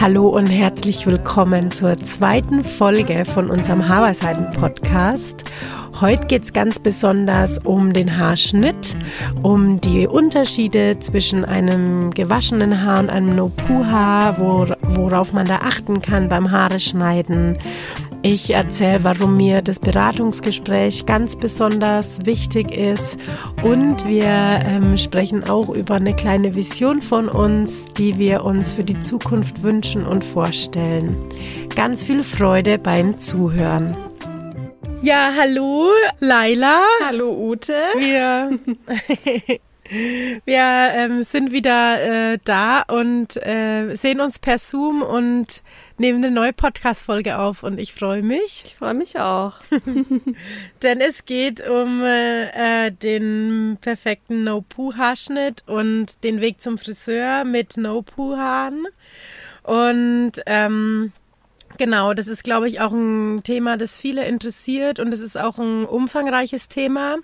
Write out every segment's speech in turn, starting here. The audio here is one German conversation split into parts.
Hallo und herzlich willkommen zur zweiten Folge von unserem Haarweisheiten-Podcast. Heute geht es ganz besonders um den Haarschnitt, um die Unterschiede zwischen einem gewaschenen Haar und einem No-Poo-Haar, worauf man da achten kann beim Haare schneiden. Ich erzähle, warum mir das Beratungsgespräch ganz besonders wichtig ist und wir ähm, sprechen auch über eine kleine Vision von uns, die wir uns für die Zukunft wünschen und vorstellen. Ganz viel Freude beim Zuhören. Ja, hallo Laila. Hallo Ute. Wir, wir ähm, sind wieder äh, da und äh, sehen uns per Zoom und nehmen eine neue Podcast-Folge auf und ich freue mich. Ich freue mich auch. Denn es geht um äh, äh den perfekten No-Poo-Haarschnitt und den Weg zum Friseur mit No-Poo-Haaren. Und ähm, Genau, das ist, glaube ich, auch ein Thema, das viele interessiert und es ist auch ein umfangreiches Thema,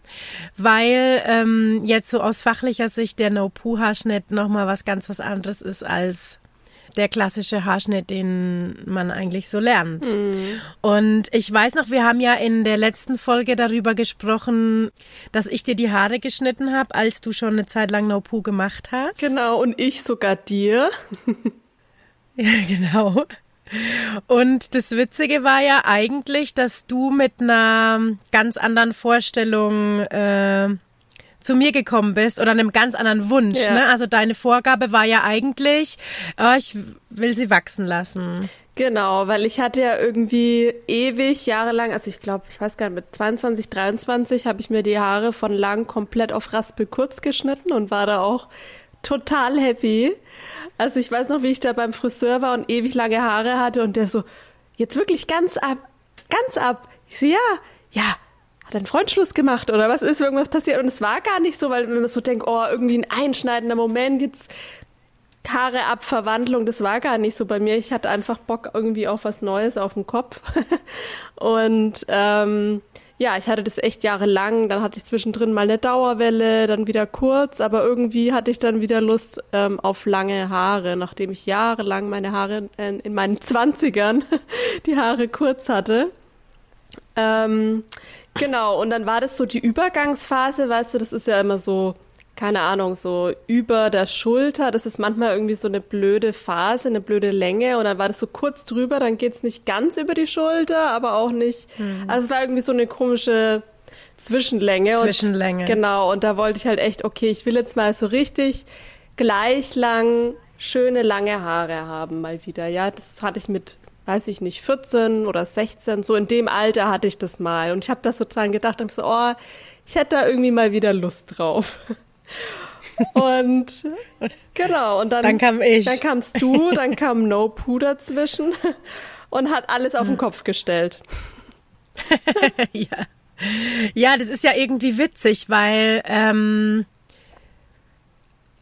weil ähm, jetzt so aus fachlicher Sicht der No-Poo-Haarschnitt nochmal was ganz was anderes ist als der klassische Haarschnitt, den man eigentlich so lernt. Mhm. Und ich weiß noch, wir haben ja in der letzten Folge darüber gesprochen, dass ich dir die Haare geschnitten habe, als du schon eine Zeit lang No Poo gemacht hast. Genau, und ich sogar dir. ja, genau. Und das Witzige war ja eigentlich, dass du mit einer ganz anderen Vorstellung äh, zu mir gekommen bist oder einem ganz anderen Wunsch. Ja. Ne? Also deine Vorgabe war ja eigentlich, oh, ich will sie wachsen lassen. Genau, weil ich hatte ja irgendwie ewig, jahrelang, also ich glaube, ich weiß gar nicht, mit 22, 23 habe ich mir die Haare von lang komplett auf Raspel kurz geschnitten und war da auch total happy. Also ich weiß noch, wie ich da beim Friseur war und ewig lange Haare hatte und der so, jetzt wirklich ganz ab, ganz ab. Ich so, ja, ja, hat ein Freund Schluss gemacht oder was ist irgendwas passiert? Und es war gar nicht so, weil wenn man so denkt, oh, irgendwie ein einschneidender Moment, jetzt Haare ab, Verwandlung, das war gar nicht so bei mir. Ich hatte einfach Bock irgendwie auf was Neues auf dem Kopf. und ähm, ja, ich hatte das echt jahrelang. Dann hatte ich zwischendrin mal eine Dauerwelle, dann wieder kurz, aber irgendwie hatte ich dann wieder Lust ähm, auf lange Haare, nachdem ich jahrelang meine Haare in, in meinen Zwanzigern die Haare kurz hatte. Ähm, Genau, und dann war das so die Übergangsphase, weißt du, das ist ja immer so, keine Ahnung, so über der Schulter, das ist manchmal irgendwie so eine blöde Phase, eine blöde Länge und dann war das so kurz drüber, dann geht's nicht ganz über die Schulter, aber auch nicht, mhm. also es war irgendwie so eine komische Zwischenlänge. Zwischenlänge. Und, genau, und da wollte ich halt echt, okay, ich will jetzt mal so richtig gleich lang schöne lange Haare haben mal wieder, ja, das hatte ich mit weiß ich nicht, 14 oder 16, so in dem Alter hatte ich das mal. Und ich habe das sozusagen gedacht, ich so, oh, ich hätte da irgendwie mal wieder Lust drauf. Und genau, und dann, dann kam ich. Dann kamst du, dann kam No Poo dazwischen und hat alles auf den Kopf gestellt. ja. ja, das ist ja irgendwie witzig, weil ähm,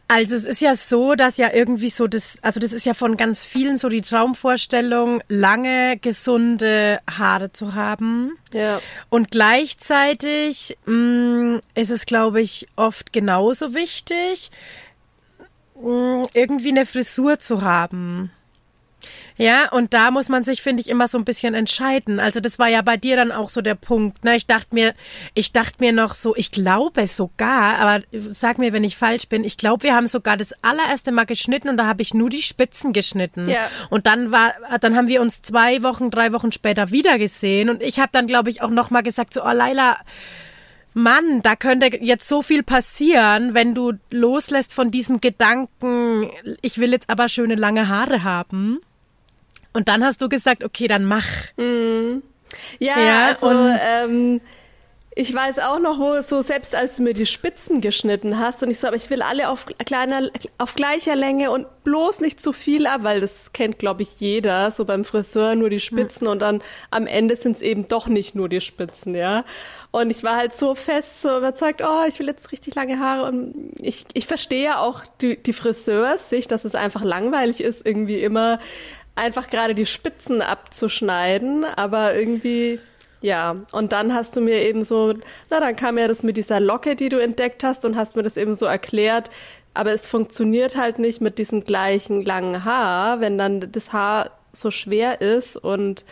also es ist ja so, dass ja irgendwie so das, also das ist ja von ganz vielen so die Traumvorstellung, lange gesunde Haare zu haben. Ja. Und gleichzeitig mh, mm, ist es, glaube ich, oft genauso wichtig, mh, mm, irgendwie eine Frisur zu haben. Ja, und da muss man sich, finde ich, immer so ein bisschen entscheiden. Also das war ja bei dir dann auch so der Punkt. Ne? Ich dachte mir, ich dachte mir noch so, ich glaube sogar, aber sag mir, wenn ich falsch bin, ich glaube, wir haben sogar das allererste Mal geschnitten und da habe ich nur die Spitzen geschnitten. Ja. Und dann war, dann haben wir uns zwei Wochen, drei Wochen später wieder gesehen und ich habe dann, glaube ich, auch nochmal gesagt, so, oh Laila, Mann, da könnte jetzt so viel passieren, wenn du loslässt von diesem Gedanken, ich will jetzt aber schöne lange Haare haben. Und dann hast du gesagt, okay, dann mach. Mhm. Ja, ja, also ähm, Ich weiß auch noch, wo so selbst als du mir die Spitzen geschnitten hast und ich so, aber ich will alle auf kleiner, auf gleicher Länge und bloß nicht zu viel ab, weil das kennt, glaube ich, jeder, so beim Friseur nur die Spitzen hm. und dann am Ende sind es eben doch nicht nur die Spitzen, ja. Und ich war halt so fest, so überzeugt, oh, ich will jetzt richtig lange Haare und ich, ich verstehe ja auch die, die Friseursicht, dass es einfach langweilig ist, irgendwie immer einfach gerade die Spitzen abzuschneiden, aber irgendwie ja, und dann hast du mir eben so, na, dann kam ja das mit dieser Locke, die du entdeckt hast und hast mir das eben so erklärt. Aber es funktioniert halt nicht mit diesem gleichen langen Haar, wenn dann das Haar so schwer ist und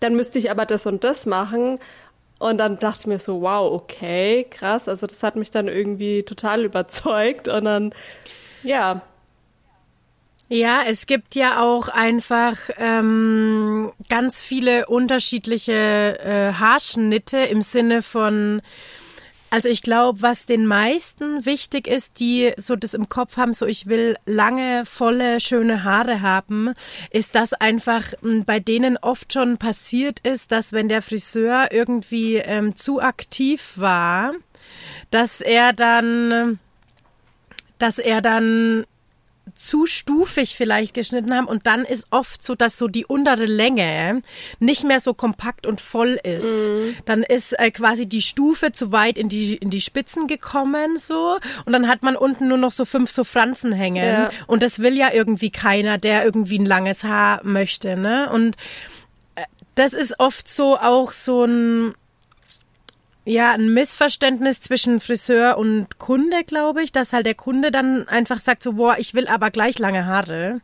dann müsste ich aber das und das machen. Und dann dachte ich mir so, wow, okay, krass. Also das hat mich dann irgendwie total überzeugt. Und dann, ja, ja, es gibt ja auch einfach ähm, ganz viele unterschiedliche äh, Haarschnitte im Sinne von, also ich glaube, was den meisten wichtig ist, die so das im Kopf haben, so ich will lange, volle, schöne Haare haben, ist, dass einfach hm, bei denen oft schon passiert ist, dass wenn der Friseur irgendwie ähm, zu aktiv war, dass er dann, dass er dann zu stufig vielleicht geschnitten haben und dann ist oft so, dass so die untere Länge nicht mehr so kompakt und voll ist. Mhm. Dann ist äh, quasi die Stufe zu weit in die in die Spitzen gekommen so und dann hat man unten nur noch so fünf so Franzen hängen ja. und das will ja irgendwie keiner, der irgendwie ein langes Haar möchte, ne? Und äh, das ist oft so auch so ein ja, ein Missverständnis zwischen Friseur und Kunde, glaube ich, dass halt der Kunde dann einfach sagt so, boah, ich will aber gleich lange Haare,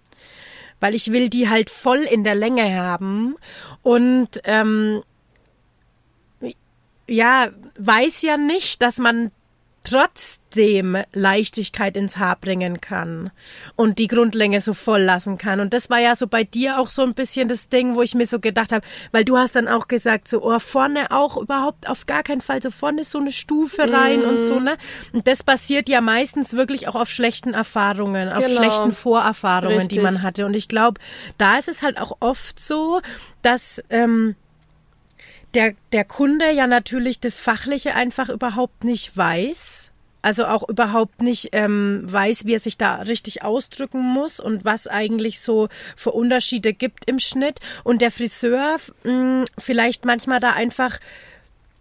weil ich will die halt voll in der Länge haben. Und ähm, ja, weiß ja nicht, dass man trotzdem Leichtigkeit ins Haar bringen kann und die Grundlänge so voll lassen kann. Und das war ja so bei dir auch so ein bisschen das Ding, wo ich mir so gedacht habe, weil du hast dann auch gesagt, so, oh, vorne auch überhaupt auf gar keinen Fall, so vorne so eine Stufe rein mm. und so, mhm. ne? Und das basiert ja meistens wirklich auch auf schlechten Erfahrungen, auf genau. schlechten Vorerfahrungen, Richtig. die man hatte. Und ich glaube, da ist es halt auch oft so, dass, ähm, der, der Kunde ja natürlich das Fachliche einfach überhaupt nicht weiß. Also auch überhaupt nicht ähm, weiß, wie er sich da richtig ausdrücken muss und was eigentlich so für Unterschiede gibt im Schnitt. Und der Friseur mh, hm, vielleicht manchmal da einfach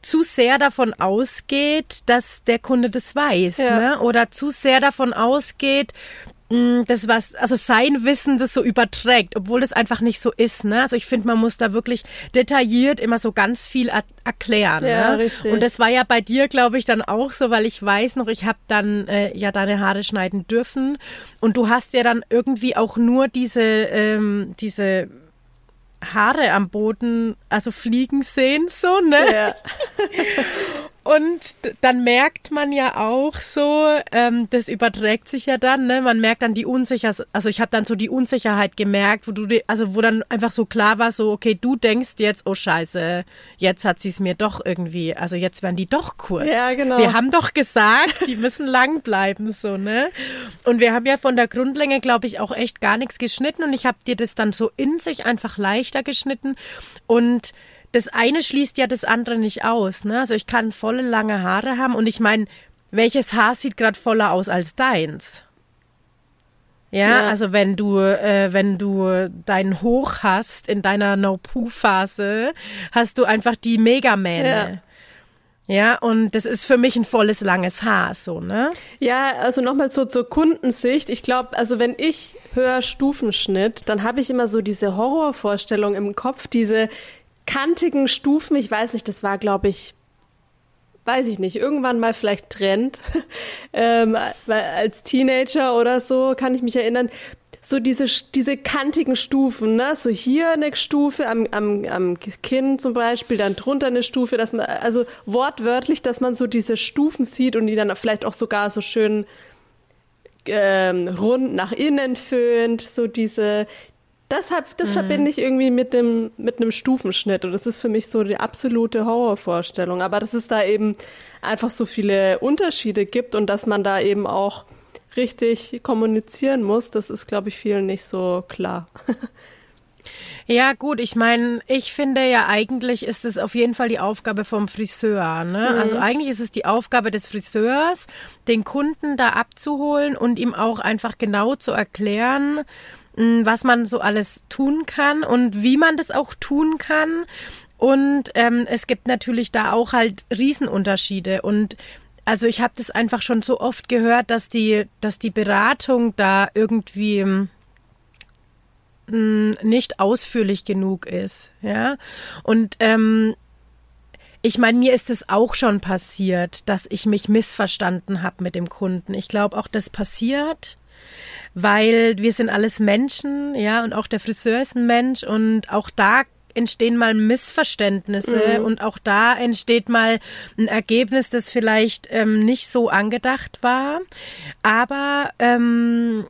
zu sehr davon ausgeht, dass der Kunde das weiß, ja. ne? Oder zu sehr davon ausgeht, das was, also sein Wissen das so überträgt, obwohl das einfach nicht so ist. Ne? Also ich finde, man muss da wirklich detailliert immer so ganz viel er erklären. Ja, ne? richtig. Und das war ja bei dir, glaube ich, dann auch so, weil ich weiß noch, ich habe dann äh, ja deine Haare schneiden dürfen und du hast ja dann irgendwie auch nur diese ähm, diese Haare am Boden, also fliegen sehen, so, ne? Ja. Und dann merkt man ja auch so, ähm, das überträgt sich ja dann, ne? Man merkt dann die Unsicherheit, also ich habe dann so die Unsicherheit gemerkt, wo du, also wo dann einfach so klar war, so, okay, du denkst jetzt, oh Scheiße, jetzt hat sie es mir doch irgendwie, also jetzt werden die doch kurz. Ja, genau. Wir haben doch gesagt, die müssen lang bleiben, so, ne? Und wir haben ja von der Grundlänge, glaube ich, auch echt gar nichts geschnitten und ich habe dir das dann so in sich einfach leichter geschnitten und das eine schließt ja das andere nicht aus. Ne? Also ich kann volle lange Haare haben und ich meine, welches Haar sieht gerade voller aus als deins? Ja, ja, also wenn du, äh, wenn du deinen Hoch hast in deiner No-Poo-Phase, hast du einfach die Megamähne. Ja. ja, und das ist für mich ein volles langes Haar, so, ne? Ja, also nochmal so zur Kundensicht. Ich glaube, also wenn ich höre Stufenschnitt, dann habe ich immer so diese Horrorvorstellung im Kopf, diese kantigen Stufen. Ich weiß nicht, das war, glaube ich, weiß ich nicht, irgendwann mal vielleicht Trend. ähm, als Teenager oder so kann ich mich erinnern. So diese, diese kantigen Stufen, ne? So hier eine Stufe am, am, am Kinn zum Beispiel, dann drunter eine Stufe, dass man, also wortwörtlich, dass man so diese Stufen sieht und die dann vielleicht auch sogar so schön ähm, rund nach innen föhnt, so diese, das, hab, das mhm. verbinde ich irgendwie mit dem mit einem Stufenschnitt und das ist für mich so die absolute Horrorvorstellung. Aber dass es da eben einfach so viele Unterschiede gibt und dass man da eben auch richtig kommunizieren muss, das ist, glaube ich, vielen nicht so klar. Ja, gut, ich meine, ich finde ja eigentlich ist es auf jeden Fall die Aufgabe vom Friseur. Ne? Mhm. Also eigentlich ist es die Aufgabe des Friseurs, den Kunden da abzuholen und ihm auch einfach genau zu erklären, was man so alles tun kann und wie man das auch tun kann. Und ähm, es gibt natürlich da auch halt Riesenunterschiede. Und also ich habe das einfach schon so oft gehört, dass die, dass die Beratung da irgendwie hm, nicht ausführlich genug ist, ja. Und ähm, ich meine, mir ist es auch schon passiert, dass ich mich missverstanden habe mit dem Kunden. Ich glaube, auch das passiert, weil wir sind alles Menschen, ja, und auch der Friseur ist ein Mensch und auch da entstehen mal Missverständnisse mhm. und auch da entsteht mal ein Ergebnis, das vielleicht ähm, nicht so angedacht war. Aber ähm,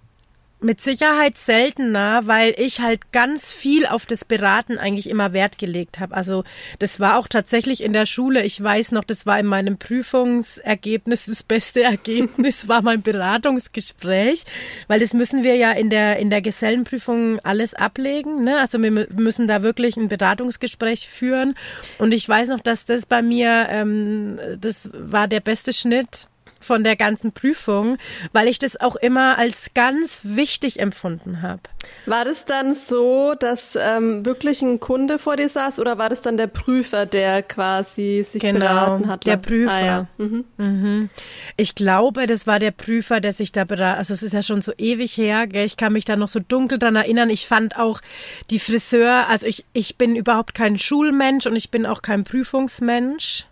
mit Sicherheit seltener, weil ich halt ganz viel auf das Beraten eigentlich immer Wert gelegt habe. Also das war auch tatsächlich in der Schule. Ich weiß noch, das war in meinem Prüfungsergebnis das beste Ergebnis war mein Beratungsgespräch, weil das müssen wir ja in der in der Gesellenprüfung alles ablegen. Ne? Also wir müssen da wirklich ein Beratungsgespräch führen. Und ich weiß noch, dass das bei mir ähm, das war der beste Schnitt von der ganzen Prüfung, weil ich das auch immer als ganz wichtig empfunden habe. War das dann so, dass ähm, wirklich ein Kunde vor dir saß oder war das dann der Prüfer, der quasi sich genau, beraten hat? Der Prüfer. Ah, ja. mhm. Mhm. Ich glaube, das war der Prüfer, der sich da beraten. Also es ist ja schon so ewig her. Gell? Ich kann mich da noch so dunkel dran erinnern. Ich fand auch die Friseur, also ich, ich bin überhaupt kein Schulmensch und ich bin auch kein Prüfungsmensch.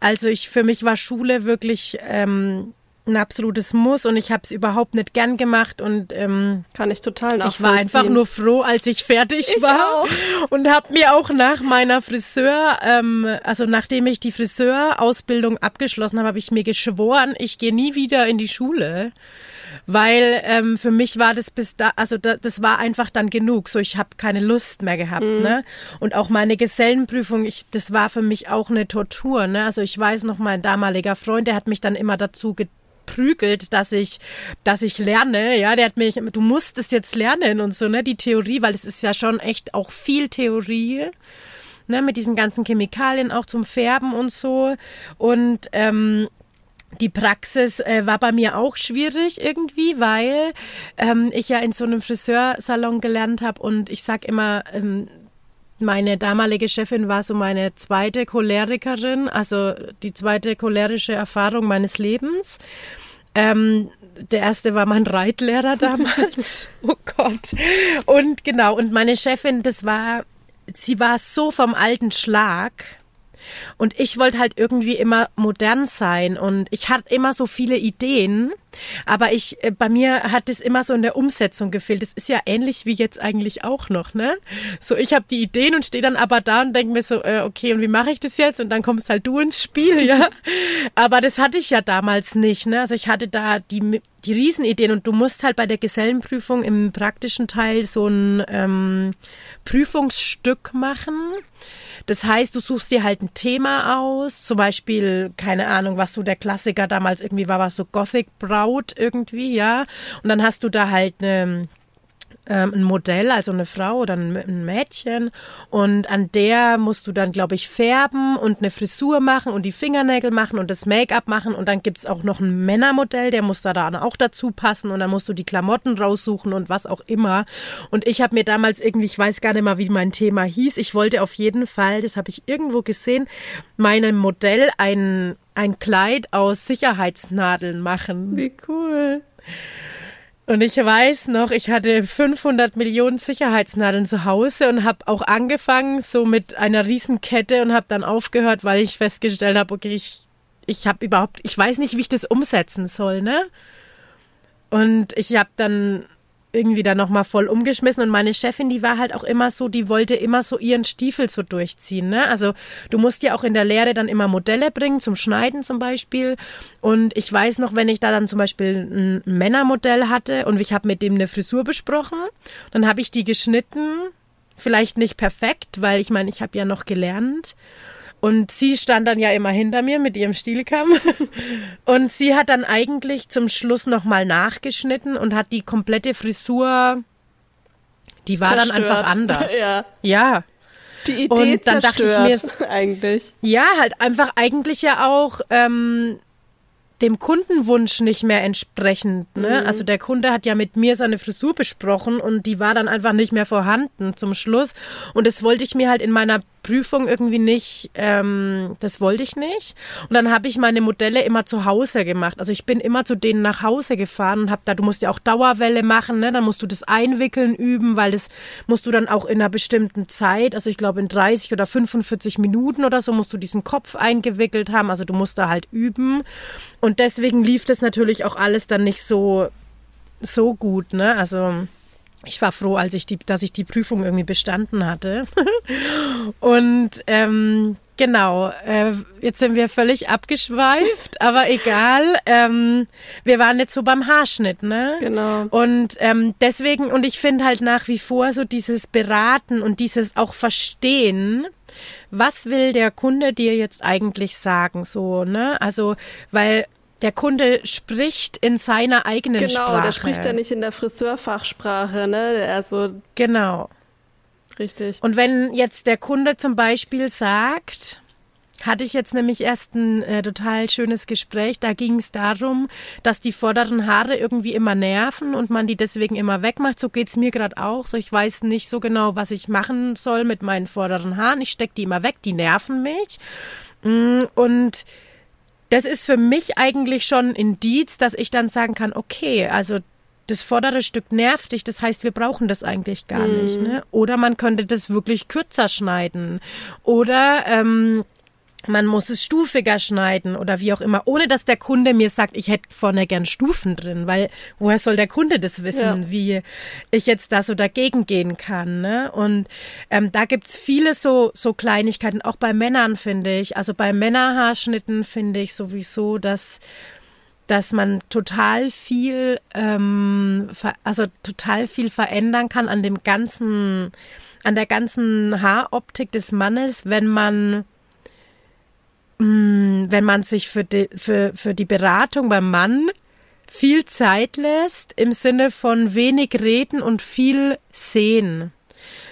Also ich für mich war Schule wirklich ähm, ein absolutes Muss und ich habe es überhaupt nicht gern gemacht und ähm, kann ich total nachvollziehen. Ich war einfach nur froh, als ich fertig ich war auch. und habe mir auch nach meiner Friseur, ähm, also nachdem ich die Friseurausbildung abgeschlossen habe, habe ich mir geschworen, ich gehe nie wieder in die Schule weil ähm, für mich war das bis da, also da, das war einfach dann genug. So, ich habe keine Lust mehr gehabt, mhm. ne? Und auch meine Gesellenprüfung, ich, das war für mich auch eine Tortur, ne? Also ich weiß noch, mein damaliger Freund, der hat mich dann immer dazu prügelt, dass ich, dass ich lerne. Ja, der hat mich, du musst es jetzt lernen und so, ne, die Theorie, weil es ist ja schon echt auch viel Theorie. Ne, mit diesen ganzen Chemikalien auch zum Färben und so. Und ähm, die Praxis äh, war bei mir auch schwierig irgendwie, weil ähm, ich ja in so einem Friseursalon gelernt habe und ich sag immer, ähm, meine damalige Chefin war so meine zweite Cholerikerin, also die zweite cholerische Erfahrung meines Lebens. Ähm, der erste war mein Reitlehrer damals. oh Gott. Und genau, und meine Chefin, das war, sie war so vom alten Schlag und ich wollte halt irgendwie immer modern sein. Und ich hatte immer so viele Ideen, aber ich, äh, bei mir hat es immer so in der Umsetzung gefehlt. Das ist ja ähnlich wie jetzt eigentlich auch noch, ne? So, ich habe die Ideen und stehe dann aber da und denke mir so, äh, okay, und wie mache ich das jetzt? Und dann kommst halt du ins Spiel, ja? Aber das hatte ich ja damals nicht, ne? Also ich hatte da die, die Riesenideen und du musst halt bei der Gesellenprüfung im praktischen Teil so ein ähm, Prüfungsstück machen. Das heißt, du suchst dir halt ein Thema aus, zum Beispiel, keine Ahnung, was so der Klassiker damals irgendwie war, was so Gothic Braut irgendwie, ja. Und dann hast du da halt eine ähm, ein Modell, also eine Frau oder ein, Mädchen. Und an der musst du dann, glaube ich, färben und eine Frisur machen und die Fingernägel machen und das Make-up machen. Und dann gibt's auch noch ein Männermodell, der muss da dann auch dazu passen. Und dann musst du die Klamotten raussuchen und was auch immer. Und ich habe mir damals irgendwie, ich weiß gar nicht mal, wie mein Thema hieß. Ich wollte auf jeden Fall, das habe ich irgendwo gesehen, meinem Modell ein, ein Kleid aus Sicherheitsnadeln machen. Wie cool. Und ich weiß noch, ich hatte 500 Millionen Sicherheitsnadeln zu Hause und habe auch angefangen so mit einer Riesenkette und habe dann aufgehört, weil ich festgestellt habe, okay, ich ich habe überhaupt, ich weiß nicht, wie ich das umsetzen soll, ne? Und ich habe dann irgendwie da nochmal voll umgeschmissen. Und meine Chefin, die war halt auch immer so, die wollte immer so ihren Stiefel so durchziehen, ne? Also du musst ja auch in der Lehre dann immer Modelle bringen, zum Schneiden zum Beispiel. Und ich weiß noch, wenn ich da dann zum Beispiel ein Männermodell hatte und ich habe mit dem eine Frisur besprochen, dann habe ich die geschnitten, vielleicht nicht perfekt, weil ich meine, ich habe ja noch gelernt und sie stand dann ja immer hinter mir mit ihrem Stielkamm. Und sie hat dann eigentlich zum Schluss nochmal nachgeschnitten und hat die komplette Frisur Die war Zerstört. dann einfach anders. ja. Ja. Die Idee Und dann dachte ich zerstört, mir- eigentlich. Ja, halt einfach eigentlich ja auch ähm, dem Kundenwunsch nicht mehr entsprechend. Ne? Also der Kunde hat ja mit mir seine Frisur besprochen und die war dann einfach nicht mehr vorhanden zum Schluss. Und das wollte ich mir halt in meiner Prüfung irgendwie nicht, ähm, das wollte ich nicht. Und dann habe ich meine Modelle immer zu Hause gemacht. Also ich bin immer zu denen nach Hause gefahren und habe da, du musst ja auch Dauerwelle machen, ne? dann musst du das Einwickeln üben, weil das musst du dann auch in einer bestimmten Zeit, also ich glaube in 30 oder 45 Minuten oder so musst du diesen Kopf eingewickelt haben. Also du musst da halt üben. Und deswegen lief das natürlich auch alles dann nicht so, so gut, ne? Also ich war froh, als ich die, dass ich die Prüfung irgendwie bestanden hatte. Und ähm, genau, äh, jetzt sind wir völlig abgeschweift, aber egal. Ähm, wir waren jetzt so beim Haarschnitt, ne? Genau. Und ähm, deswegen, und ich finde halt nach wie vor so dieses Beraten und dieses auch Verstehen, was will der Kunde dir jetzt eigentlich sagen, so, ne? Also, weil der Kunde spricht in seiner eigenen Genau, Sprache. der spricht ja nicht in der Friseurfachsprache, ne? Also, Genau. richtig. Und wenn jetzt der Kunde zum Beispiel sagt, hatte ich jetzt nämlich erst ein äh, total schönes Gespräch, da ging es darum, dass die vorderen Haare irgendwie immer nerven und man die deswegen immer wegmacht. So geht's mir gerade auch. So, ich weiß nicht so genau, was ich machen soll mit meinen vorderen Haaren. Ich steck die immer weg, die nerven mich. Mm, Und das ist für mich eigentlich schon ein Indiz, dass ich dann sagen kann, okay, also das vordere Stück nervt dich, das heißt, wir brauchen das eigentlich gar nicht. Ne? Oder man könnte das wirklich kürzer schneiden. Oder ähm, man muss es stufiger schneiden oder wie auch immer, ohne dass der Kunde mir sagt, ich hätte vorne gern Stufen drin, weil woher soll der Kunde das wissen, Ja. wie ich jetzt da so dagegen gehen kann. Ne? Und ähm, da gibt's viele so, so Kleinigkeiten, auch bei Männern finde ich. Also bei Männerhaarschnitten finde ich sowieso, dass dass man total viel, ähm, also total viel verändern kann an dem ganzen, an der ganzen Haaroptik des Mannes, wenn man wenn man sich für die, für, für die Beratung beim Mann viel Zeit lässt, im Sinne von wenig reden und viel sehen.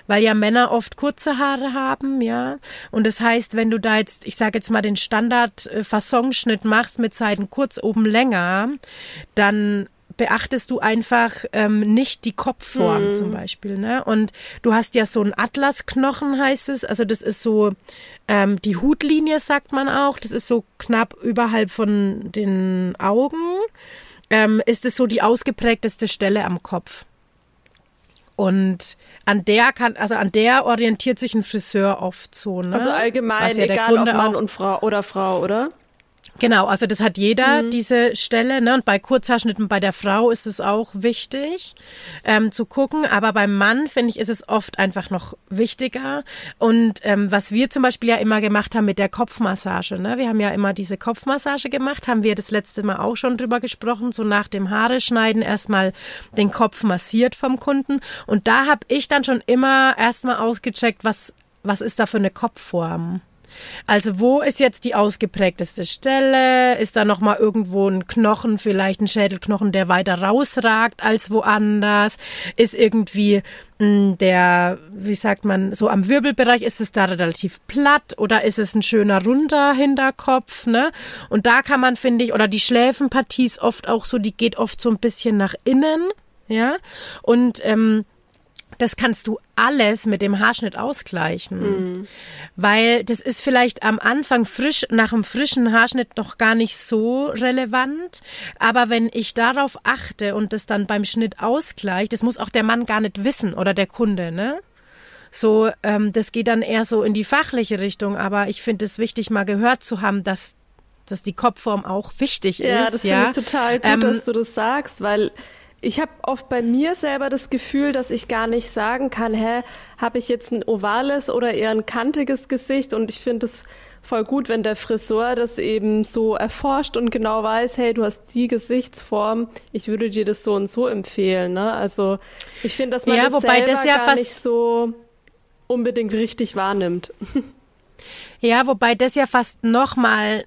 Weil ja Männer oft kurze Haare haben, ja. Und das heißt, wenn du da jetzt, ich sage jetzt mal, den Standard-Fassonschnitt machst mit Seiten kurz oben länger, dann beachtest du einfach ähm, nicht die Kopfform zum Beispiel, ne? Und du hast ja so einen Atlasknochen, heißt es. Also das ist so ähm, die Hutlinie, sagt man auch. Das ist so knapp überhalb von den Augen. Ähm, ist es so die ausgeprägteste Stelle am Kopf. Und an der kann, also an der orientiert sich ein Friseur oft so, ne? Also allgemein, ja egal ob Kunde Mann auch- und Frau oder Frau, oder? Genau, also das hat jeder, Mhm. diese Stelle. Ne? Und bei Kurzhaarschnitten bei der Frau ist es auch wichtig ähm, zu gucken. Aber beim Mann, finde ich, ist es oft einfach noch wichtiger. Und ähm, was wir zum Beispiel ja immer gemacht haben mit der Kopfmassage. Ne? Wir haben ja immer diese Kopfmassage gemacht, haben wir das letzte Mal auch schon drüber gesprochen. So nach dem Haare schneiden erstmal den Kopf massiert vom Kunden. Und da habe ich dann schon immer erstmal ausgecheckt, was, was ist da für eine Kopfform. Also wo ist jetzt die ausgeprägteste Stelle? Ist da noch mal irgendwo ein Knochen, vielleicht ein Schädelknochen, der weiter rausragt als woanders? Ist irgendwie mh, der, wie sagt man, so am Wirbelbereich ist es da relativ platt oder ist es ein schöner runder Hinterkopf, ne? Und da kann man finde ich oder die Schläfenpartie ist oft auch so, die geht oft so ein bisschen nach innen, ja? Und ähm, das kannst du alles mit dem Haarschnitt ausgleichen. Weil das ist vielleicht am Anfang frisch, nach einem frischen Haarschnitt noch gar nicht so relevant. Aber wenn ich darauf achte und das dann beim Schnitt ausgleicht, das muss auch der Mann gar nicht wissen oder der Kunde, ne? So, ähm, das geht dann eher so in die fachliche Richtung. Aber ich finde es wichtig, mal gehört zu haben, dass, dass die Kopfform auch wichtig Ja, ist. das ja? finde ich total gut, Ähm, dass du das sagst, weil ich habe oft bei mir selber das Gefühl, dass ich gar nicht sagen kann, hä, habe ich jetzt ein ovales oder eher ein kantiges Gesicht? Und ich finde es voll gut, wenn der Friseur das eben so erforscht und genau weiß, hey, du hast die Gesichtsform, ich würde dir das so und so empfehlen. Ne? Also ich finde, dass man Ja, das wobei selber das ja gar fast- nicht so unbedingt richtig wahrnimmt. Ja, wobei das ja fast noch mal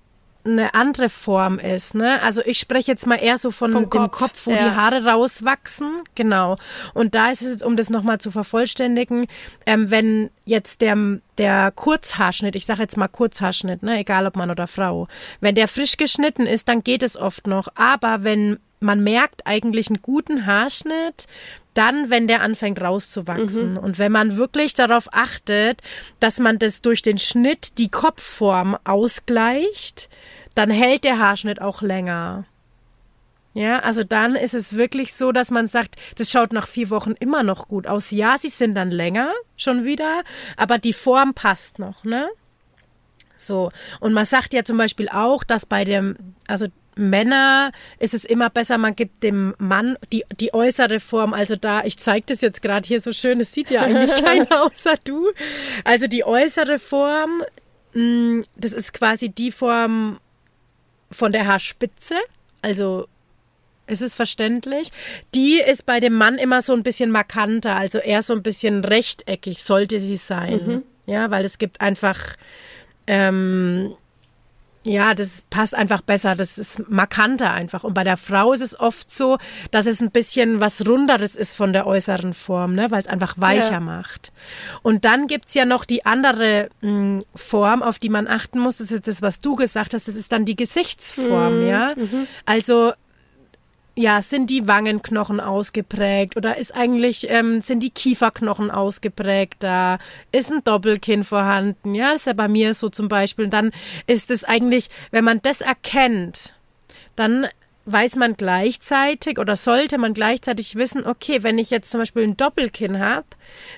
eine andere Form ist. Ne? Also ich spreche jetzt mal eher so von Vom dem Kopf, Kopf, wo ja. die Haare rauswachsen. Genau. Und da ist es, um das nochmal zu vervollständigen, ähm, wenn jetzt der, der Kurzhaarschnitt, ich sage jetzt mal Kurzhaarschnitt, ne, egal ob Mann oder Frau, wenn der frisch geschnitten ist, dann geht es oft noch. Aber wenn man merkt eigentlich einen guten Haarschnitt, dann, wenn der anfängt rauszuwachsen. Und wenn man wirklich darauf achtet, dass man das durch den Schnitt die Kopfform ausgleicht, dann hält der Haarschnitt auch länger. Ja, also dann ist es wirklich so, dass man sagt, das schaut nach vier Wochen immer noch gut aus. Ja, sie sind dann länger schon wieder, aber die Form passt noch, ne? So. Und man sagt ja zum Beispiel auch, dass bei dem, also Männer ist es immer besser, man gibt dem Mann die, die äußere Form. Also da, ich zeige das jetzt gerade hier so schön, es sieht ja eigentlich keiner außer du. Also die äußere Form, mh, das ist quasi die Form von der Haarspitze. Also ist es verständlich? Die ist bei dem Mann immer so ein bisschen markanter, also eher so ein bisschen rechteckig sollte sie sein. Ja, weil es gibt einfach, ähm, ja, das passt einfach besser, das ist markanter einfach. Und bei der Frau ist es oft so, dass es ein bisschen was Runderes ist von der äußeren Form, ne? weil es einfach weicher Ja. macht. Und dann gibt's ja noch die andere mh, Form, auf die man achten muss. Das ist das, was du gesagt hast, das ist dann die Gesichtsform, ja. Also ja, sind die Wangenknochen ausgeprägt oder ist eigentlich, ähm, sind die Kieferknochen ausgeprägt da? Ist ein Doppelkinn vorhanden? Ja, ist ja bei mir so zum Beispiel. Und dann ist es eigentlich, wenn man das erkennt, dann weiß man gleichzeitig oder sollte man gleichzeitig wissen, okay, wenn ich jetzt zum Beispiel ein Doppelkinn habe,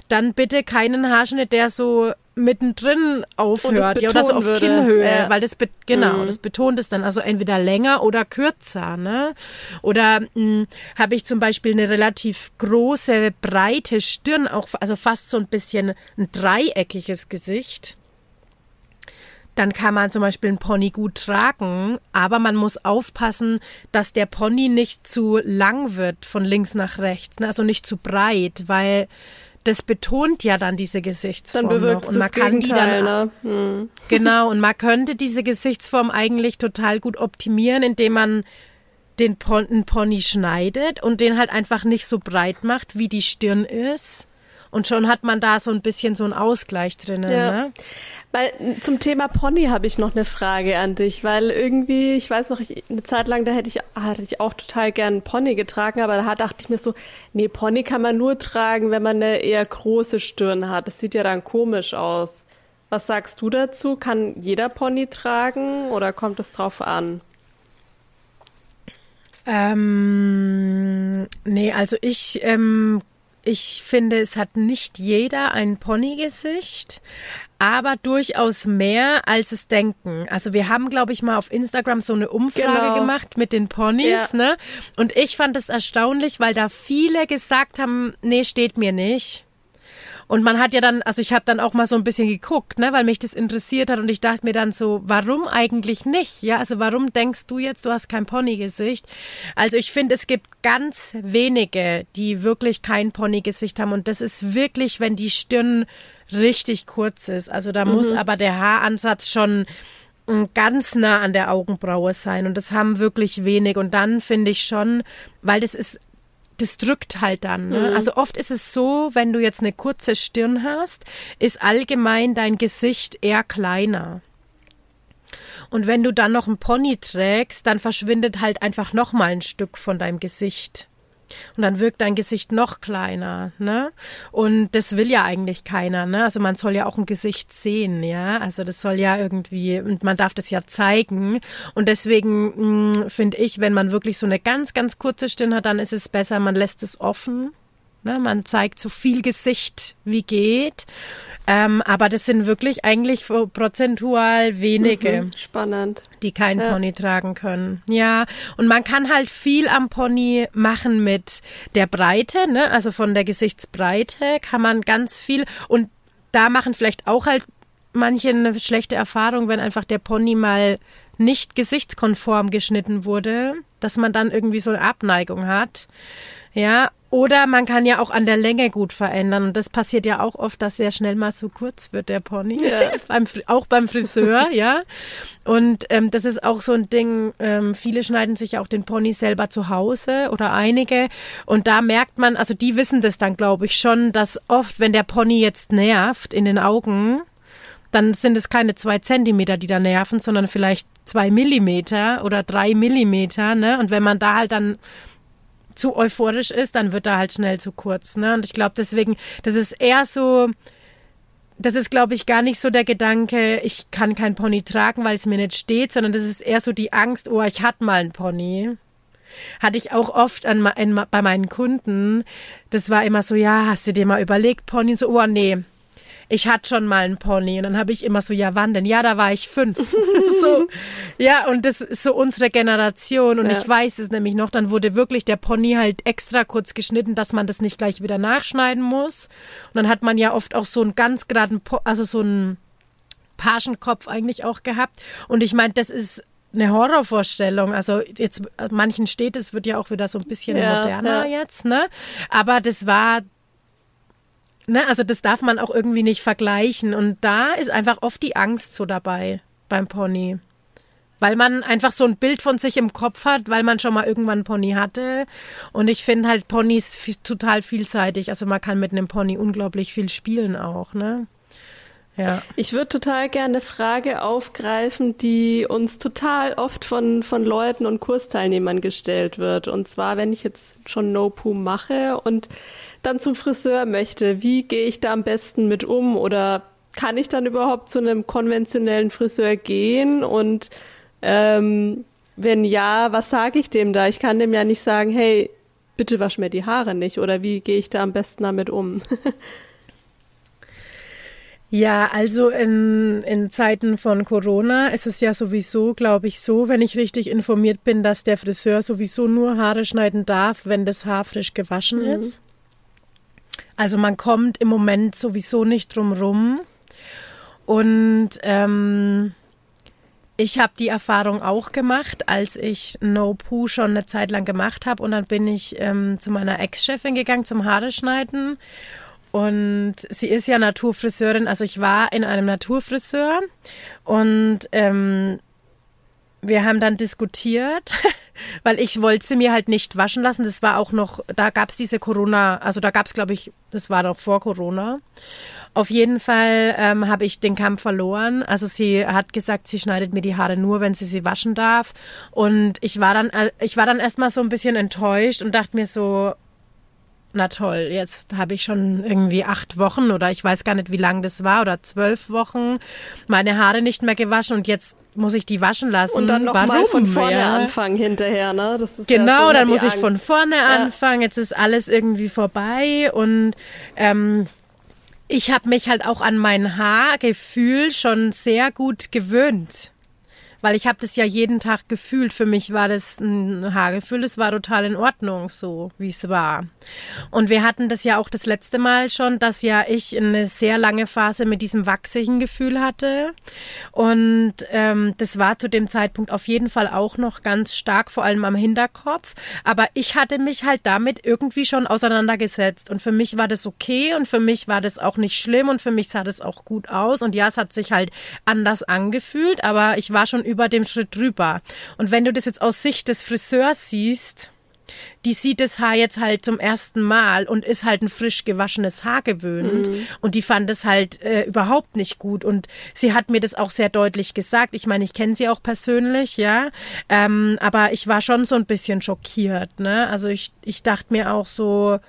dann bitte keinen Haarschnitt, der so mittendrin aufhört, ja, oder so auf würde. Kinnhöhe, Ja. weil das genau, Mhm. das betont es dann also entweder länger oder kürzer, ne? Oder mh, habe ich zum Beispiel eine relativ große, breite Stirn, auch also fast so ein bisschen ein dreieckiges Gesicht. Dann kann man zum Beispiel einen Pony gut tragen, aber man muss aufpassen, dass der Pony nicht zu lang wird von links nach rechts, ne? also nicht zu breit, weil das betont ja dann diese Gesichtsform Dann bewirkt Und man das kann die Gegenteil, dann ne? Hm. Genau, und man könnte diese Gesichtsform eigentlich total gut optimieren, indem man den Pon Pony schneidet und den halt einfach nicht so breit macht, wie die Stirn ist. Und schon hat man da so ein bisschen so einen Ausgleich drinnen. Ja. Ne? Weil zum Thema Pony habe ich noch eine Frage an dich, weil irgendwie, ich weiß noch, ich, eine Zeit lang, da hätte ich, hatte ich auch total gern einen Pony getragen, aber da dachte ich mir so, nee, Pony kann man nur tragen, wenn man eine eher große Stirn hat. Das sieht ja dann komisch aus. Was sagst du dazu? Kann jeder Pony tragen oder kommt es drauf an? Ähm, nee, also ich, ähm, ich finde, es hat nicht jeder ein Ponygesicht, aber durchaus mehr, als es denken. Also wir haben, glaube ich, mal auf Instagram so eine Umfrage Genau. gemacht mit den Ponys, Ja. ne? Und ich fand es erstaunlich, weil da viele gesagt haben, nee, steht mir nicht. Und man hat ja dann, also ich habe dann auch mal so ein bisschen geguckt, ne, weil mich das interessiert hat und ich dachte mir dann so, warum eigentlich nicht? Ja, also warum denkst du jetzt, du hast kein Ponygesicht? Also ich finde, es gibt ganz wenige, die wirklich kein Ponygesicht haben und das ist wirklich, wenn die Stirn richtig kurz ist. Also da muss aber der Haaransatz schon mm, ganz nah an der Augenbraue sein und das haben wirklich wenig und dann finde ich schon, weil das ist das drückt halt dann. Ne? Also oft ist es so, wenn du jetzt eine kurze Stirn hast, ist allgemein dein Gesicht eher kleiner. Und wenn du dann noch einen Pony trägst, dann verschwindet halt einfach noch mal ein Stück von deinem Gesicht. Und dann wirkt dein Gesicht noch kleiner, ne? Und das will ja eigentlich keiner, ne? Also man soll ja auch ein Gesicht sehen, ja? Also das soll ja irgendwie, und man darf das ja zeigen. Und deswegen finde ich, wenn man wirklich so eine ganz, ganz kurze Stirn hat, dann ist es besser, man lässt es offen. Ne? Man zeigt so viel Gesicht wie geht. Ähm, aber das sind wirklich eigentlich prozentual wenige Mhm, spannend. die keinen Ja. Pony tragen können. Ja, und man kann halt viel am Pony machen mit der Breite, ne? Also von der Gesichtsbreite kann man ganz viel und da machen vielleicht auch halt manche eine schlechte Erfahrung, wenn einfach der Pony mal nicht gesichtskonform geschnitten wurde, dass man dann irgendwie so eine Abneigung hat. Ja, Oder man kann ja auch an der Länge gut verändern. Und das passiert ja auch oft, dass sehr schnell mal zu kurz wird, der Pony. Ja. beim, auch beim Friseur, ja. Und ähm, das ist auch so ein Ding, ähm, viele schneiden sich auch den Pony selber zu Hause oder einige. Und da merkt man, also die wissen das dann, glaube ich, schon, dass oft, wenn der Pony jetzt nervt in den Augen, dann sind es keine zwei Zentimeter, die da nerven, sondern vielleicht zwei Millimeter oder drei Millimeter, ne? Und wenn man da halt dann zu euphorisch ist, dann wird er halt schnell zu kurz. Ne? Und ich glaube deswegen, das ist eher so, das ist, glaube ich, gar nicht so der Gedanke, ich kann kein Pony tragen, weil es mir nicht steht, sondern das ist eher so die Angst, oh, ich hatte mal ein Pony. Hatte ich auch oft an, an, bei meinen Kunden. Das war immer so, ja, hast du dir mal überlegt, Pony? So, oh, nee, ich hatte schon mal einen Pony. Und dann habe ich immer so, ja, wann denn? Ja, da war ich fünf. so, ja, und das ist so unsere Generation. Und ja. ich weiß es nämlich noch, dann wurde wirklich der Pony halt extra kurz geschnitten, dass man das nicht gleich wieder nachschneiden muss. Und dann hat man ja oft auch so einen ganz geraden, po also so einen Pagenkopf eigentlich auch gehabt. Und ich meine, das ist eine Horrorvorstellung. Also jetzt manchen steht es, wird ja auch wieder so ein bisschen ja, moderner ja. jetzt, ne? Aber das war Ne, also das darf man auch irgendwie nicht vergleichen. Und da ist einfach oft die Angst so dabei beim Pony. Weil man einfach so ein Bild von sich im Kopf hat, weil man schon mal irgendwann einen Pony hatte. Und ich finde halt Ponys total vielseitig. Also man kann mit einem Pony unglaublich viel spielen auch, ne? Ja. Ich würde total gerne eine Frage aufgreifen, die uns total oft von, von Leuten und Kursteilnehmern gestellt wird. Und zwar, wenn ich jetzt schon No Poo mache und dann zum Friseur möchte, wie gehe ich da am besten mit um? Oder kann ich dann überhaupt zu einem konventionellen Friseur gehen? Und ähm, wenn ja, was sage ich dem da? Ich kann dem ja nicht sagen, hey, bitte wasch mir die Haare nicht. Oder wie gehe ich da am besten damit um? Ja, also in, in Zeiten von Corona ist es ja sowieso, glaube ich, so, wenn ich richtig informiert bin, dass der Friseur sowieso nur Haare schneiden darf, wenn das Haar frisch gewaschen mhm. ist. Also man kommt im Moment sowieso nicht drum rum. Und ähm, ich habe die Erfahrung auch gemacht, als ich No Poo schon eine Zeit lang gemacht habe. Und dann bin ich ähm, zu meiner Ex-Chefin gegangen zum Haare schneiden. Und sie ist ja Naturfriseurin, also ich war in einem Naturfriseur und ähm, wir haben dann diskutiert, weil ich wollte sie mir halt nicht waschen lassen. Das war auch noch, da gab es diese Corona, also da gab es, glaube ich, das war noch vor Corona. Auf jeden Fall ähm, habe ich den Kampf verloren. Also sie hat gesagt, sie schneidet mir die Haare nur, wenn sie sie waschen darf. Und ich war dann, äh, ich war dann erstmal so ein bisschen enttäuscht und dachte mir so, na toll, jetzt habe ich schon irgendwie acht Wochen oder ich weiß gar nicht, wie lang das war oder zwölf Wochen meine Haare nicht mehr gewaschen und jetzt muss ich die waschen lassen. Und dann nochmal von vorne ja. anfangen hinterher, ne? genau, ja so dann muss Angst. ich von vorne ja. anfangen. Jetzt ist alles irgendwie vorbei und ähm, ich habe mich halt auch an mein Haargefühl schon sehr gut gewöhnt weil ich habe das ja jeden Tag gefühlt. Für mich war das ein Haargefühl, es war total in Ordnung, so wie es war. Und wir hatten das ja auch das letzte Mal schon, dass ja ich eine sehr lange Phase mit diesem wachsigen Gefühl hatte. Und ähm, das war zu dem Zeitpunkt auf jeden Fall auch noch ganz stark, vor allem am Hinterkopf. Aber ich hatte mich halt damit irgendwie schon auseinandergesetzt. Und für mich war das okay und für mich war das auch nicht schlimm und für mich sah das auch gut aus. Und ja, es hat sich halt anders angefühlt, aber ich war schon über dem Schritt drüber. Und wenn du das jetzt aus Sicht des Friseurs siehst, die sieht das Haar jetzt halt zum ersten Mal und ist halt ein frisch gewaschenes Haar gewöhnt. Mhm. Und die fand es halt äh, überhaupt nicht gut. Und sie hat mir das auch sehr deutlich gesagt. Ich meine, ich kenne sie auch persönlich, ja. Ähm, aber ich war schon so ein bisschen schockiert, ne? Also ich, ich dachte mir auch so,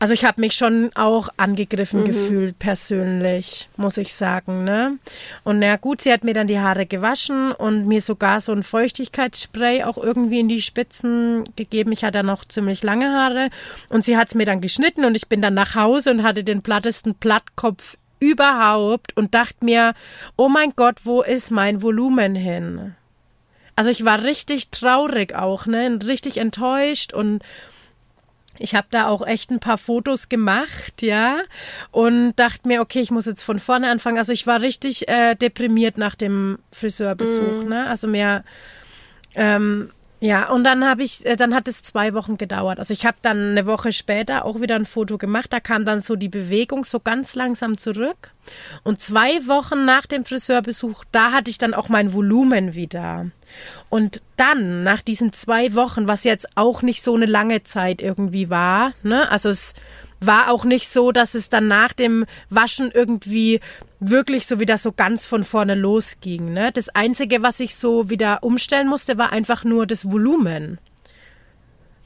also ich habe mich schon auch angegriffen mhm. gefühlt persönlich, muss ich sagen. Ne? Und na gut, sie hat mir dann die Haare gewaschen und mir sogar so ein Feuchtigkeitsspray auch irgendwie in die Spitzen gegeben. Ich hatte noch ziemlich lange Haare und sie hat es mir dann geschnitten und ich bin dann nach Hause und hatte den plattesten Plattkopf überhaupt und dachte mir, oh mein Gott, wo ist mein Volumen hin? Also ich war richtig traurig auch, ne, richtig enttäuscht und ich habe da auch echt ein paar Fotos gemacht, ja, und dachte mir, okay, ich muss jetzt von vorne anfangen. Also ich war richtig äh, deprimiert nach dem Friseurbesuch, mm. ne? Also mir, ähm, Ja, und dann habe ich, äh, dann hat es zwei Wochen gedauert. Also ich habe dann eine Woche später auch wieder ein Foto gemacht. Da kam dann so die Bewegung so ganz langsam zurück. Und zwei Wochen nach dem Friseurbesuch, da hatte ich dann auch mein Volumen wieder. Und dann, nach diesen zwei Wochen, was jetzt auch nicht so eine lange Zeit irgendwie war, ne? Also es war auch nicht so, dass es dann nach dem Waschen irgendwie wirklich so wieder so ganz von vorne losging. Ne? Das Einzige, was ich so wieder umstellen musste, war einfach nur das Volumen.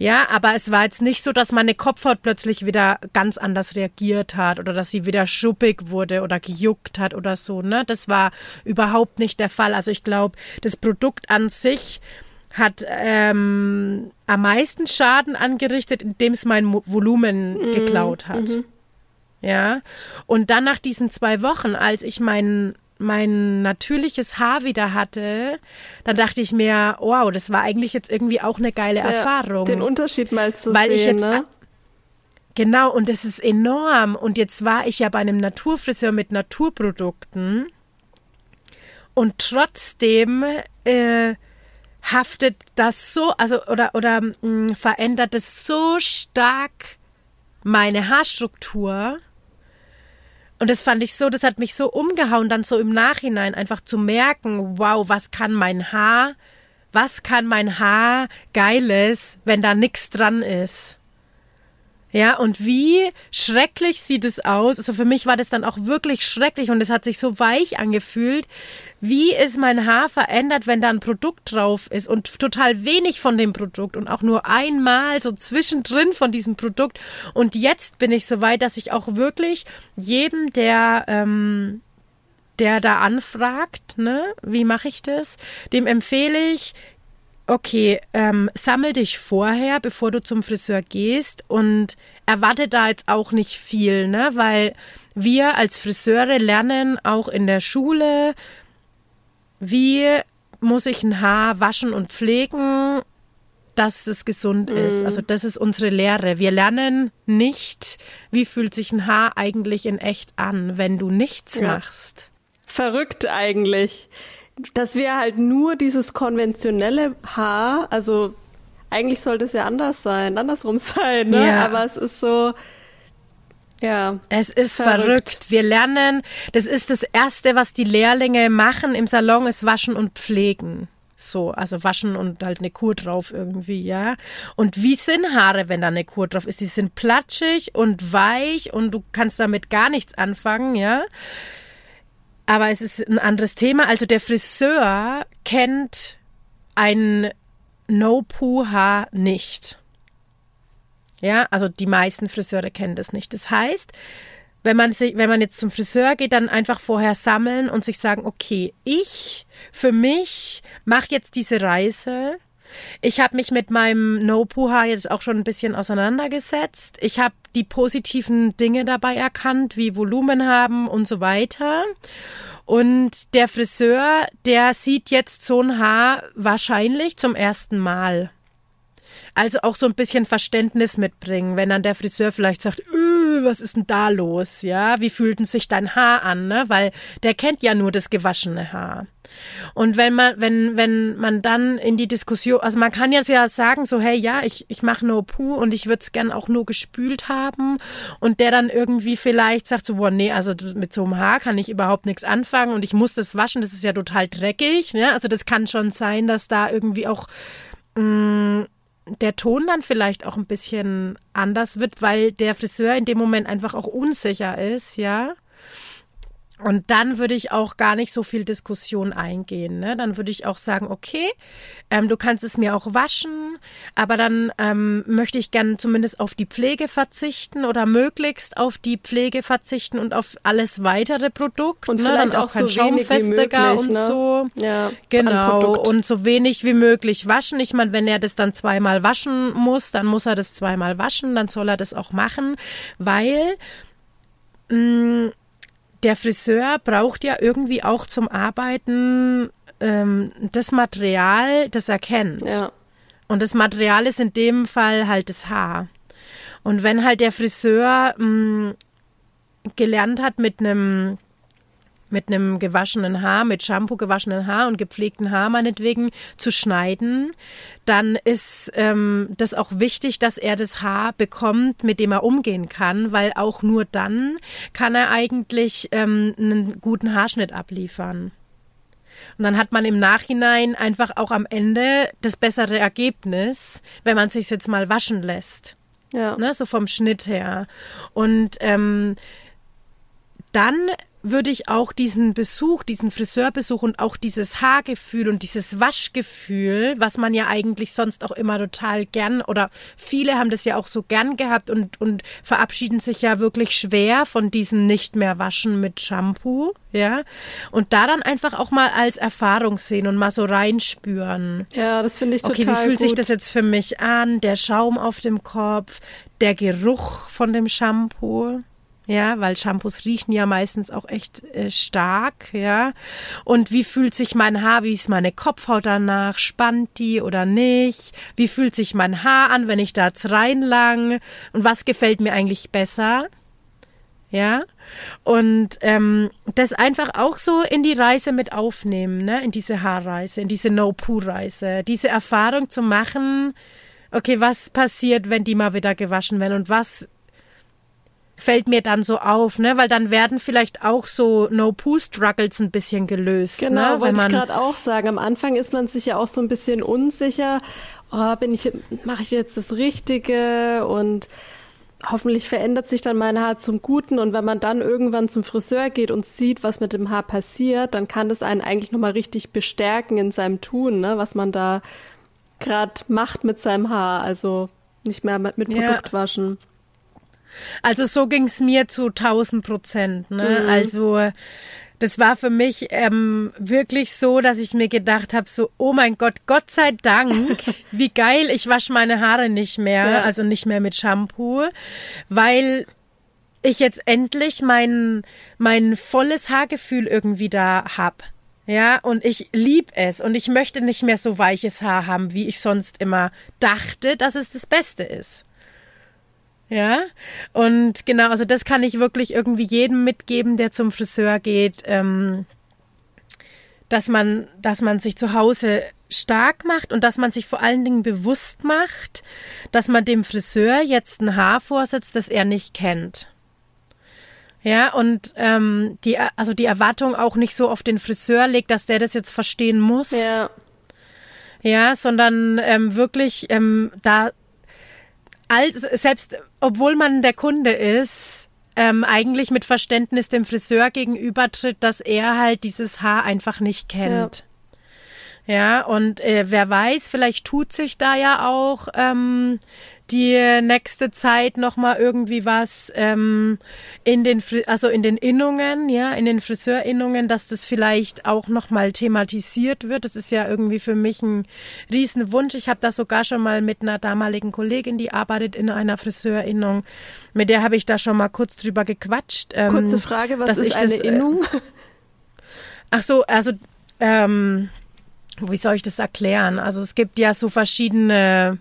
Ja, aber es war jetzt nicht so, dass meine Kopfhaut plötzlich wieder ganz anders reagiert hat oder dass sie wieder schuppig wurde oder gejuckt hat oder so. Ne? Das war überhaupt nicht der Fall. Also ich glaube, das Produkt an sich hat ähm, am meisten Schaden angerichtet, indem es mein Volumen mhm. geklaut hat. Mhm. Ja. Und dann nach diesen zwei Wochen, als ich mein, mein natürliches Haar wieder hatte, dann dachte ich mir, wow, das war eigentlich jetzt irgendwie auch eine geile ja, Erfahrung. Den Unterschied mal zu weil sehen, ich jetzt, ne? Genau, und das ist enorm. Und jetzt war ich ja bei einem Naturfriseur mit Naturprodukten. Und trotzdem äh, haftet das so, also oder oder mh, mm, verändert es so stark meine Haarstruktur. Und das fand ich so, das hat mich so umgehauen, dann so im Nachhinein einfach zu merken, wow, was kann mein Haar, was kann mein Haar Geiles, wenn da nichts dran ist. Ja, und wie schrecklich sieht es aus. Also für mich war das dann auch wirklich schrecklich und es hat sich so weich angefühlt. Wie ist mein Haar verändert, wenn da ein Produkt drauf ist und total wenig von dem Produkt und auch nur einmal so zwischendrin von diesem Produkt. Und jetzt bin ich so weit, dass ich auch wirklich jedem, der ähm, der da anfragt, ne, wie mache ich das, dem empfehle ich, okay, ähm, sammel dich vorher, bevor du zum Friseur gehst und erwarte da jetzt auch nicht viel, ne? Weil wir als Friseure lernen auch in der Schule, wie muss ich ein Haar waschen und pflegen, dass es gesund mm. ist. Also das ist unsere Lehre. Wir lernen nicht, wie fühlt sich ein Haar eigentlich in echt an, wenn du nichts ja. machst. Verrückt eigentlich dass wir halt nur dieses konventionelle Haar, also eigentlich sollte es ja anders sein, andersrum sein, ne? Ja. Aber es ist so, ja. Es ist verrückt. verrückt. Wir lernen, das ist das Erste, was die Lehrlinge machen im Salon, ist waschen und pflegen. So, also waschen und halt eine Kur drauf irgendwie, ja. Und wie sind Haare, wenn da eine Kur drauf ist? Die sind platschig und weich und du kannst damit gar nichts anfangen, ja. Aber es ist ein anderes Thema. Also der Friseur kennt ein No-Poo-Haar nicht. Ja, also die meisten Friseure kennen das nicht. Das heißt, wenn man, sich, wenn man jetzt zum Friseur geht, dann einfach vorher sammeln und sich sagen, okay, ich für mich mache jetzt diese Reise ich habe mich mit meinem No-Puha jetzt auch schon ein bisschen auseinandergesetzt. Ich habe die positiven Dinge dabei erkannt, wie Volumen haben und so weiter. Und der Friseur, der sieht jetzt so ein Haar wahrscheinlich zum ersten Mal. Also auch so ein bisschen Verständnis mitbringen, wenn dann der Friseur vielleicht sagt, was ist denn da los? Ja, wie fühlt denn sich dein Haar an? Ne? Weil der kennt ja nur das gewaschene Haar. Und wenn man, wenn, wenn man dann in die Diskussion, also man kann jetzt ja sagen, so, hey, ja, ich, ich mache nur Puh und ich würde es gern auch nur gespült haben. Und der dann irgendwie vielleicht sagt so, boah, nee, also mit so einem Haar kann ich überhaupt nichts anfangen und ich muss das waschen, das ist ja total dreckig. Ne? Also das kann schon sein, dass da irgendwie auch mh, mm, der Ton dann vielleicht auch ein bisschen anders wird, weil der Friseur in dem Moment einfach auch unsicher ist, ja. Und dann würde ich auch gar nicht so viel Diskussion eingehen. Ne? Dann würde ich auch sagen, okay, ähm, du kannst es mir auch waschen, aber dann ähm, möchte ich gern zumindest auf die Pflege verzichten oder möglichst auf die Pflege verzichten und auf alles weitere Produkt. Und ne? vielleicht dann auch, auch kein so Schaumfestiger und ne? so. Ja, genau. Und so wenig wie möglich waschen. Ich meine, wenn er das dann zweimal waschen muss, dann muss er das zweimal waschen, dann soll er das auch machen, weil mh, mm, der Friseur braucht ja irgendwie auch zum Arbeiten ähm, das Material, das er kennt. Ja. Und das Material ist in dem Fall halt das Haar. Und wenn halt der Friseur mh, mm, gelernt hat mit einem mit einem gewaschenen Haar, mit Shampoo gewaschenen Haar und gepflegten Haar meinetwegen zu schneiden, dann ist ähm, das auch wichtig, dass er das Haar bekommt, mit dem er umgehen kann, weil auch nur dann kann er eigentlich ähm, einen guten Haarschnitt abliefern. Und dann hat man im Nachhinein einfach auch am Ende das bessere Ergebnis, wenn man sich jetzt mal waschen lässt. Ja. Ne, so vom Schnitt her. Und ähm, dann würde ich auch diesen Besuch, diesen Friseurbesuch und auch dieses Haargefühl und dieses Waschgefühl, was man ja eigentlich sonst auch immer total gern oder viele haben das ja auch so gern gehabt und, und verabschieden sich ja wirklich schwer von diesem nicht mehr waschen mit Shampoo, ja. Und da dann einfach auch mal als Erfahrung sehen und mal so reinspüren. Ja, das finde ich total Okay, wie fühlt gut. sich das jetzt für mich an? Der Schaum auf dem Kopf, der Geruch von dem Shampoo. Ja, weil Shampoos riechen ja meistens auch echt äh, stark, ja. Und wie fühlt sich mein Haar, wie ist meine Kopfhaut danach? Spannt die oder nicht? Wie fühlt sich mein Haar an, wenn ich da jetzt reinlang? Und was gefällt mir eigentlich besser? Ja. Und ähm, das einfach auch so in die Reise mit aufnehmen, ne? In diese Haarreise, in diese No-Poo-Reise. Diese Erfahrung zu machen, okay, was passiert, wenn die mal wieder gewaschen werden und was fällt mir dann so auf, ne? Weil dann werden vielleicht auch so No-Poo-Struggles ein bisschen gelöst. Genau, ne? wollte man, ich gerade auch sagen. Am Anfang ist man sich ja auch so ein bisschen unsicher. Oh, bin ich, mache ich jetzt das Richtige und hoffentlich verändert sich dann mein Haar zum Guten und wenn man dann irgendwann zum Friseur geht und sieht, was mit dem Haar passiert, dann kann das einen eigentlich nochmal richtig bestärken in seinem Tun, ne? was man da gerade macht mit seinem Haar. Also nicht mehr mit, mit Ja. Produkt waschen. Also so ging's mir zu 1000 Prozent. Ne? Mhm. Also das war für mich ähm, wirklich so, dass ich mir gedacht habe, so, oh mein Gott, Gott sei Dank, wie geil, ich wasche meine Haare nicht mehr, Ja. also nicht mehr mit Shampoo, weil ich jetzt endlich mein, mein volles Haargefühl irgendwie da hab. Ja, und ich lieb es und ich möchte nicht mehr so weiches Haar haben, wie ich sonst immer dachte, dass es das Beste ist. Ja, und genau, also das kann ich wirklich irgendwie jedem mitgeben, der zum Friseur geht, ähm, dass man, dass man sich zu Hause stark macht und dass man sich vor allen Dingen bewusst macht, dass man dem Friseur jetzt ein Haar vorsetzt, das er nicht kennt. Ja, und ähm, die, also die Erwartung auch nicht so auf den Friseur legt, dass der das jetzt verstehen muss. Ja. Ja, sondern ähm, wirklich ähm, da als selbst obwohl man der Kunde ist, ähm, eigentlich mit Verständnis dem Friseur gegenübertritt, dass er halt dieses Haar einfach nicht kennt. Ja, und äh, wer weiß, vielleicht tut sich da ja auch ähm, die nächste Zeit noch mal irgendwie was ähm, in den also in den Innungen, ja, in den Friseurinnungen, dass das vielleicht auch noch mal thematisiert wird. Das ist ja irgendwie für mich ein Riesenwunsch. Ich habe da sogar schon mal mit einer damaligen Kollegin, die arbeitet in einer Friseurinnung, mit der habe ich da schon mal kurz drüber gequatscht. Ähm, Kurze Frage, was ist eine das, äh, Innung? Ach so, also ähm, wie soll ich das erklären? Also es gibt ja so verschiedene,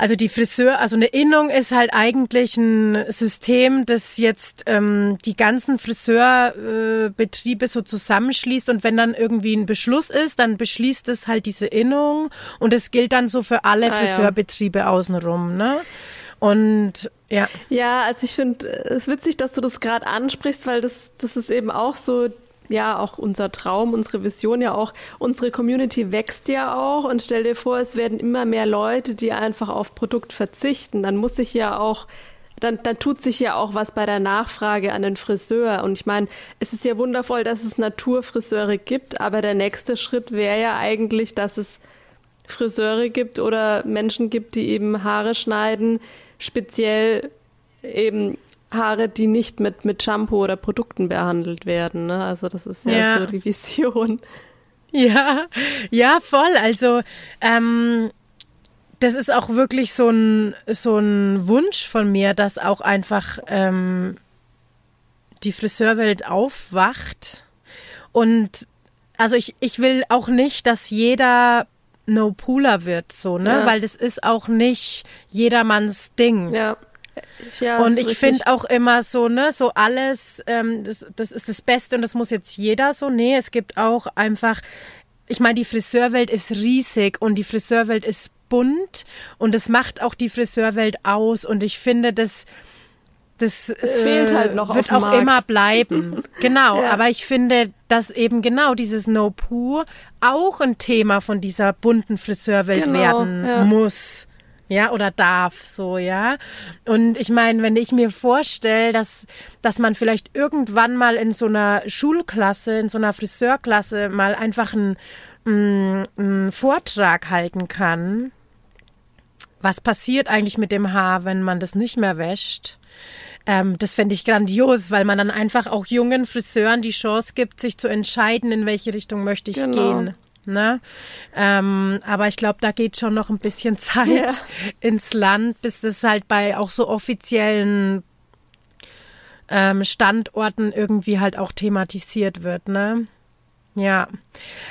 also die Friseur, also eine Innung ist halt eigentlich ein System, das jetzt ähm, die ganzen Friseurbetriebe äh, so zusammenschließt und wenn dann irgendwie ein Beschluss ist, dann beschließt es halt diese Innung und es gilt dann so für alle Ah, ja. Friseurbetriebe außenrum, ne? Und ja. Ja, also ich finde es witzig, dass du das gerade ansprichst, weil das, das ist eben auch so, ja, auch unser Traum, unsere Vision ja auch. Unsere Community wächst ja auch und stell dir vor, es werden immer mehr Leute, die einfach auf Produkt verzichten. Dann muss sich ja auch dann, dann tut sich ja auch was bei der Nachfrage an den Friseur. Und ich meine, es ist ja wundervoll, dass es Naturfriseure gibt, aber der nächste Schritt wäre ja eigentlich, dass es Friseure gibt oder Menschen gibt, die eben Haare schneiden, speziell eben Haare, die nicht mit, mit Shampoo oder Produkten behandelt werden. Ne? Also das ist ja, Ja. so die Vision. Ja, ja, voll. Also ähm, das ist auch wirklich so ein so ein Wunsch von mir, dass auch einfach ähm, die Friseurwelt aufwacht und also ich ich will auch nicht, dass jeder No Pooler wird, so ne, Ja. weil das ist auch nicht jedermanns Ding. Ja. Ja, und ich finde auch immer so, ne, so alles, ähm, das, das ist das Beste und das muss jetzt jeder so. Nee, es gibt auch einfach, ich meine, die Friseurwelt ist riesig und die Friseurwelt ist bunt und es macht auch die Friseurwelt aus und ich finde, das das es fehlt halt noch wird auch Markt. immer bleiben. Genau, ja. aber ich finde, dass eben genau dieses No Poo auch ein Thema von dieser bunten Friseurwelt genau, werden ja. muss. Ja, oder darf so, ja. Und ich meine, wenn ich mir vorstelle, dass, dass man vielleicht irgendwann mal in so einer Schulklasse, in so einer Friseurklasse mal einfach einen, einen Vortrag halten kann, was passiert eigentlich mit dem Haar, wenn man das nicht mehr wäscht? Ähm, das fände ich grandios, weil man dann einfach auch jungen Friseuren die Chance gibt, sich zu entscheiden, in welche Richtung möchte ich genau. gehen. Ne? Ähm, aber ich glaube, da geht schon noch ein bisschen Zeit ja. ins Land, bis das halt bei auch so offiziellen ähm, Standorten irgendwie halt auch thematisiert wird. Ne? Ja,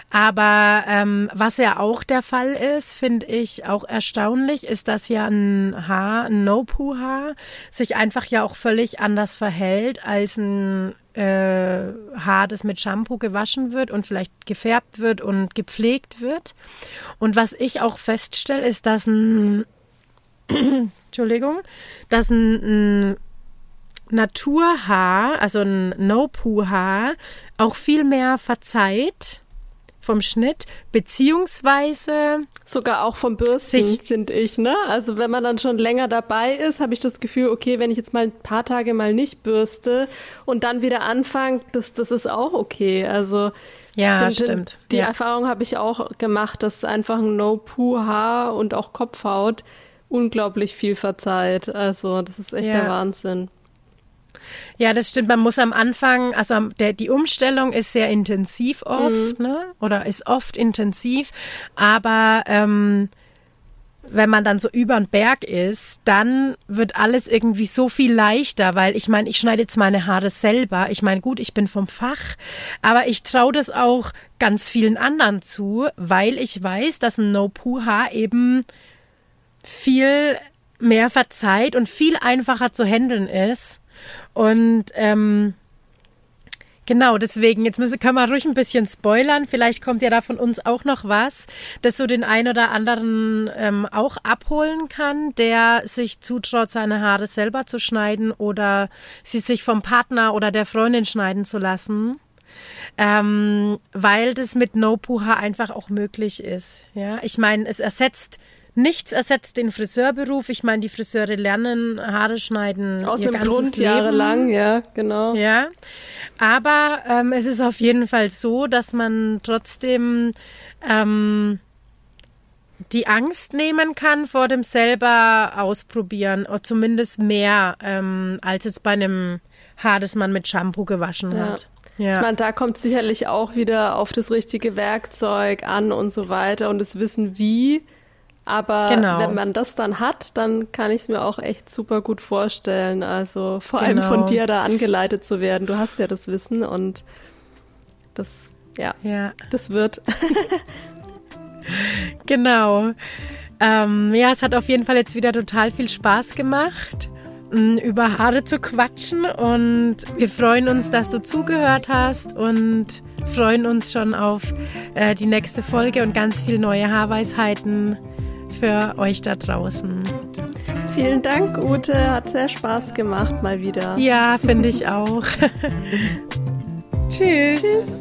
aber ähm, was ja auch der Fall ist, finde ich auch erstaunlich, ist, dass ja ein Haar, ein No-Poo-Haar, sich einfach ja auch völlig anders verhält als ein äh, Haar, das mit Shampoo gewaschen wird und vielleicht gefärbt wird und gepflegt wird. Und was ich auch feststelle, ist, dass ein Entschuldigung, dass ein, ein Naturhaar, also ein No-Poo-Haar, auch viel mehr verzeiht vom Schnitt, beziehungsweise sogar auch vom Bürsten, finde ich, ne? Also wenn man dann schon länger dabei ist, habe ich das Gefühl, okay, wenn ich jetzt mal ein paar Tage mal nicht bürste und dann wieder anfange, das, das ist auch okay. Also ja, den, stimmt. Die ja. Erfahrung habe ich auch gemacht, dass einfach ein No-Poo-Haar und auch Kopfhaut unglaublich viel verzeiht. Also das ist echt ja. der Wahnsinn. Ja, das stimmt. Man muss am Anfang, also der, die Umstellung ist sehr intensiv oft, mhm. ne? Oder ist oft intensiv, aber ähm, wenn man dann so über den Berg ist, dann wird alles irgendwie so viel leichter, weil ich meine, ich schneide jetzt meine Haare selber. Ich meine, gut, ich bin vom Fach, aber ich traue das auch ganz vielen anderen zu, weil ich weiß, dass ein No-Poo-Haar eben viel mehr verzeiht und viel einfacher zu handeln ist und ähm, Genau, deswegen, jetzt müssen, können wir ruhig ein bisschen spoilern. Vielleicht kommt ja da von uns auch noch was, das so den einen oder anderen ähm, auch abholen kann, der sich zutraut, seine Haare selber zu schneiden oder sie sich vom Partner oder der Freundin schneiden zu lassen. Ähm, weil das mit No-Poo-Haar einfach auch möglich ist. Ja, ich meine, es ersetzt Nichts ersetzt den Friseurberuf. Ich meine, die Friseure lernen Haare schneiden. Aus dem Grund Leben. jahrelang, ja, genau. Ja. Aber ähm, es ist auf jeden Fall so, dass man trotzdem ähm, die Angst nehmen kann vor dem selber ausprobieren, oder zumindest mehr ähm, als jetzt bei einem Haar, das man mit Shampoo gewaschen ja. hat. Ja. Ich meine, da kommt sicherlich auch wieder auf das richtige Werkzeug an und so weiter und das Wissen wie. Aber genau. wenn man das dann hat, dann kann ich es mir auch echt super gut vorstellen. Also vor genau. allem von dir da angeleitet zu werden. Du hast ja das Wissen und das, ja, ja. das wird. genau. Ähm, ja, es hat auf jeden Fall jetzt wieder total viel Spaß gemacht, über Haare zu quatschen. Und wir freuen uns, dass du zugehört hast und freuen uns schon auf äh, die nächste Folge und ganz viele neue Haarweisheiten für euch da draußen. Vielen Dank, Ute. Hat sehr Spaß gemacht, mal wieder. Ja, finde ich auch. Tschüss. Tschüss.